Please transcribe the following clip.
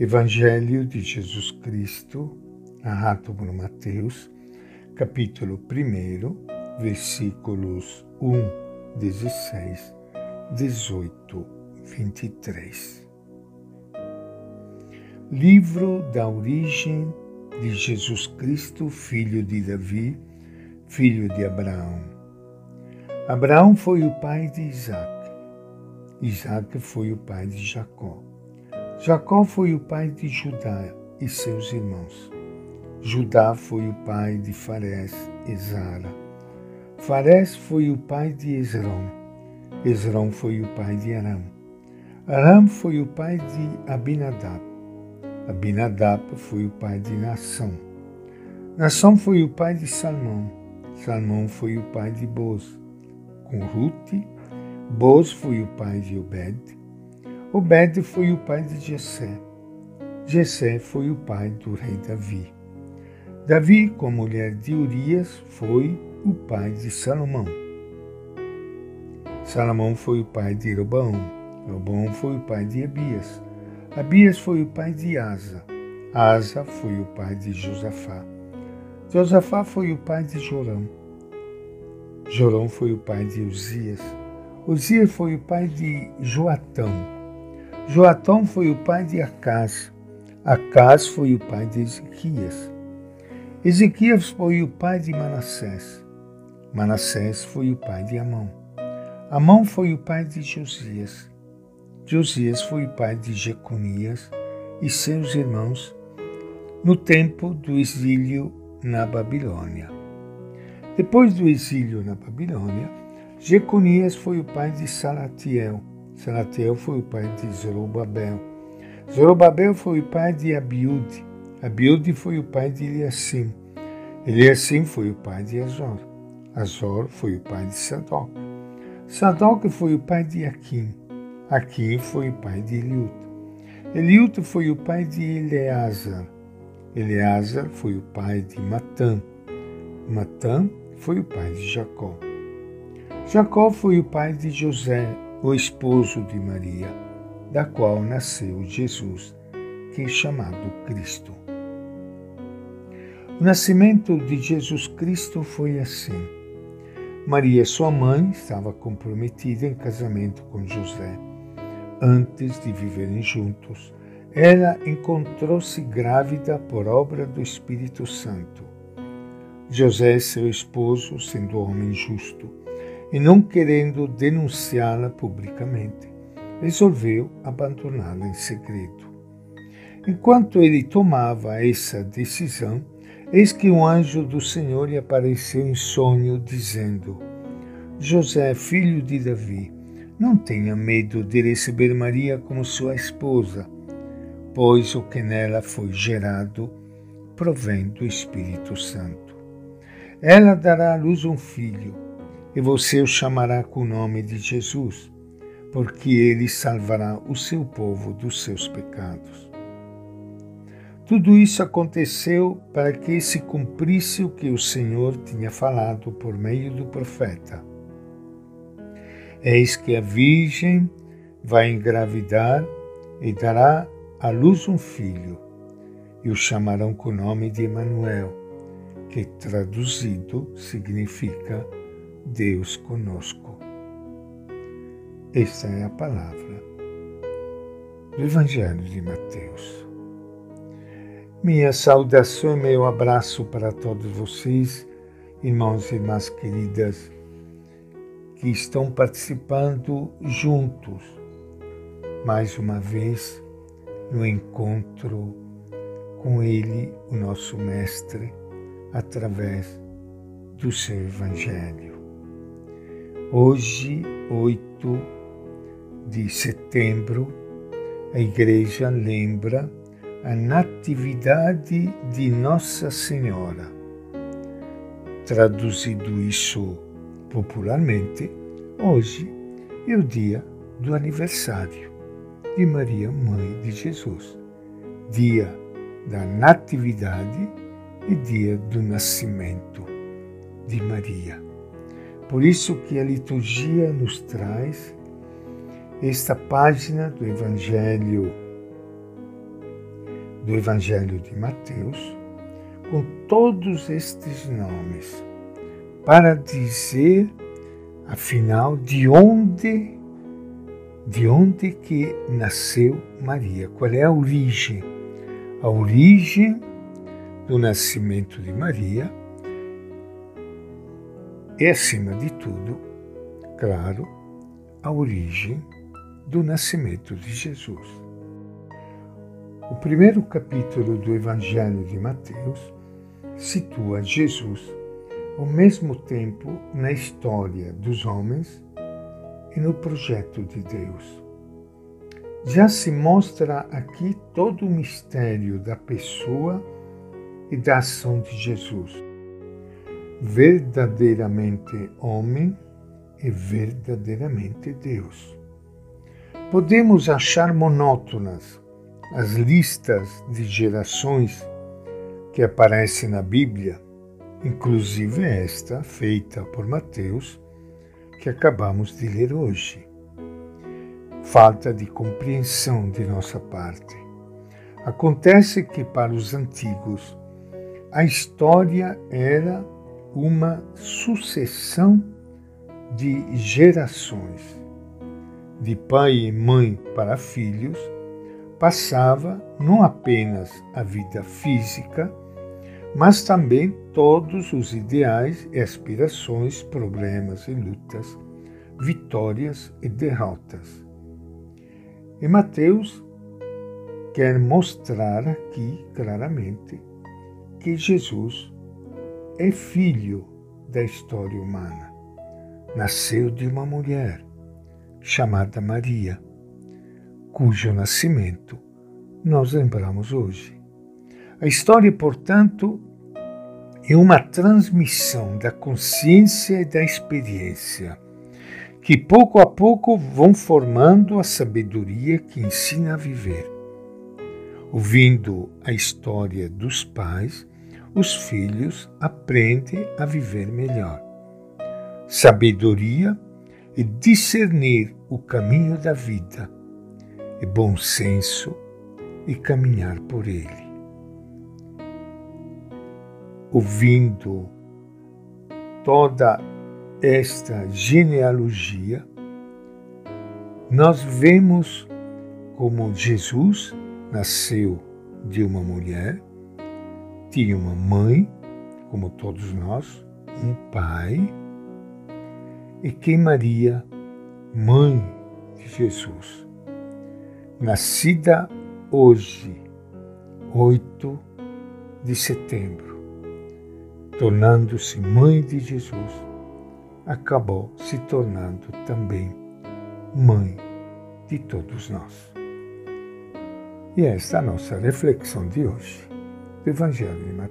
Evangelho de Jesus Cristo, narrado por Mateus, capítulo 1, versículos 1, 16, 18, 23. Livro da origem de Jesus Cristo, filho de Davi, filho de Abraão. Abraão foi o pai de Isaac. Isaac foi o pai de Jacó. Jacó foi o pai de Judá e seus irmãos. Judá foi o pai de Farés e Zara. Farés foi o pai de Esrom. Esrom foi o pai de Aram. Aram foi o pai de Abinadab. Abinadab foi o pai de Nação. Nação foi o pai de Salmão. Salmão foi o pai de Boz. Com Ruth, Boz foi o pai de Obed. Obed foi o pai de Jessé. Jessé foi o pai do rei Davi. Davi, com a mulher de Urias, foi o pai de Salomão. Salomão foi o pai de Roboão. Roboão foi o pai de Abias. Abias foi o pai de Asa. Asa foi o pai de Josafá. Josafá foi o pai de Jorão. Jorão foi o pai de Uzias. Uzias foi o pai de Joatão. Joatão foi o pai de Acás. Acás foi o pai de Ezequias. Ezequias foi o pai de Manassés. Manassés foi o pai de Amão. Amão foi o pai de Josias. Josias foi o pai de Jeconias e seus irmãos no tempo do exílio na Babilônia. Depois do exílio na Babilônia, Jeconias foi o pai de Salatiel. Salatiel foi o pai de Zorobabel. Zorobabel foi o pai de Abiúde. Abiúde foi o pai de Eliassim. Eliassim foi o pai de Azor. Azor foi o pai de Sadoc. Sadoc foi o pai de Aquim. Aquim foi o pai de Eliuto. Eliuto foi o pai de Eleazar. Eleazar foi o pai de Matã. Matã foi o pai de Jacó. Jacó foi o pai de José o esposo de Maria, da qual nasceu Jesus, que é chamado Cristo. O nascimento de Jesus Cristo foi assim. Maria, sua mãe, estava comprometida em casamento com José. Antes de viverem juntos, ela encontrou-se grávida por obra do Espírito Santo. José, seu esposo, sendo homem justo, e não querendo denunciá-la publicamente, resolveu abandoná-la em segredo. Enquanto ele tomava essa decisão, eis que um anjo do Senhor lhe apareceu em sonho, dizendo: José, filho de Davi, não tenha medo de receber Maria como sua esposa, pois o que nela foi gerado provém do Espírito Santo. Ela dará à luz um filho e você o chamará com o nome de Jesus, porque ele salvará o seu povo dos seus pecados. Tudo isso aconteceu para que se cumprisse o que o Senhor tinha falado por meio do profeta. Eis que a Virgem vai engravidar e dará à luz um filho, e o chamarão com o nome de Emanuel, que traduzido significa Deus conosco. Esta é a palavra do Evangelho de Mateus. Minha saudação e meu abraço para todos vocês, irmãos e irmãs queridas, que estão participando juntos, mais uma vez, no encontro com Ele, o nosso Mestre, através do seu Evangelho. Hoje, 8 de setembro, a Igreja lembra a Natividade de Nossa Senhora. Traduzido isso popularmente, hoje é o dia do aniversário de Maria, Mãe de Jesus, dia da Natividade e dia do nascimento de Maria. Por isso que a liturgia nos traz esta página do Evangelho do Evangelho de Mateus com todos estes nomes, para dizer, afinal, de onde de onde que nasceu Maria, qual é a origem, a origem do nascimento de Maria e, acima de tudo, claro, a origem do nascimento de Jesus. O primeiro capítulo do Evangelho de Mateus situa Jesus ao mesmo tempo na história dos homens e no projeto de Deus. Já se mostra aqui todo o mistério da pessoa e da ação de Jesus. Verdadeiramente homem e verdadeiramente Deus. Podemos achar monótonas as listas de gerações que aparecem na Bíblia, inclusive esta feita por Mateus, que acabamos de ler hoje. Falta de compreensão de nossa parte. Acontece que para os antigos a história era uma sucessão de gerações de pai e mãe para filhos, passava não apenas a vida física, mas também todos os ideais e aspirações, problemas e lutas, vitórias e derrotas. E Mateus quer mostrar aqui claramente que Jesus é filho da história humana. Nasceu de uma mulher chamada Maria, cujo nascimento nós lembramos hoje. A história, portanto, é uma transmissão da consciência e da experiência, que pouco a pouco vão formando a sabedoria que ensina a viver. Ouvindo a história dos pais, os filhos aprendem a viver melhor. Sabedoria e discernir o caminho da vida, e bom senso e caminhar por ele. Ouvindo toda esta genealogia, nós vemos como Jesus nasceu de uma mulher, tinha uma mãe, como todos nós, um pai, e que Maria, mãe de Jesus, nascida hoje, 8 de setembro, tornando-se mãe de Jesus, acabou se tornando também mãe de todos nós. E esta é a nossa reflexão de hoje 对方想你吗